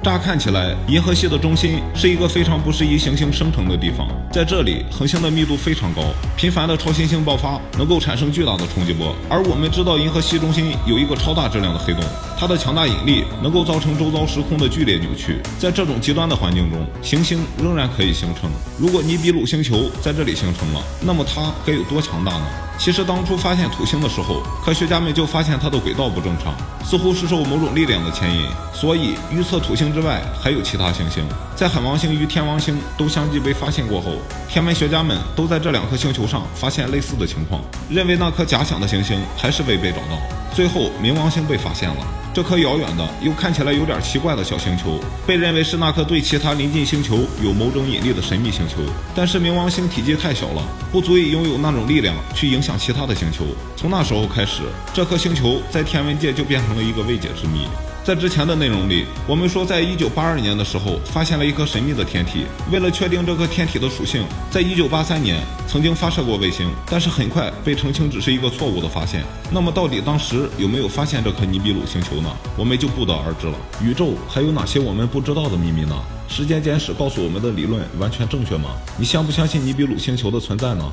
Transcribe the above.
乍看起来，银河系的中心是一个非常不适宜行星生成的地方。在这里，恒星的密度非常高，频繁的超新星爆发能够产生巨大的冲击波。而我们知道，银河系中心有一个超大质量的黑洞，它的强大引力能够造成周遭时空的剧烈扭曲。在这种极端的环境中，行星仍然可以形成。如果尼比鲁星球在这里形成了，那么它该有多强大呢？其实当初发现土星的时候，科学家们就发现它的轨道不正常，似乎是受某种力量的牵引，所以预测土星之外还有其他行星。在海王星与天王星都相继被发现过后，天文学家们都在这两颗星球上发现类似的情况，认为那颗假想的行星还是未被找到。最后，冥王星被发现了。这颗遥远的又看起来有点奇怪的小星球，被认为是那颗对其他临近星球有某种引力的神秘星球。但是冥王星体积太小了，不足以拥有那种力量去影响其他的星球。从那时候开始，这颗星球在天文界就变成了一个未解之谜。在之前的内容里，我们说，在一九八二年的时候，发现了一颗神秘的天体。为了确定这颗天体的属性，在一九八三年曾经发射过卫星，但是很快被澄清只是一个错误的发现。那么，到底当时有没有发现这颗尼比鲁星球呢？我们就不得而知了。宇宙还有哪些我们不知道的秘密呢？时间简史告诉我们的理论完全正确吗？你相不相信尼比鲁星球的存在呢？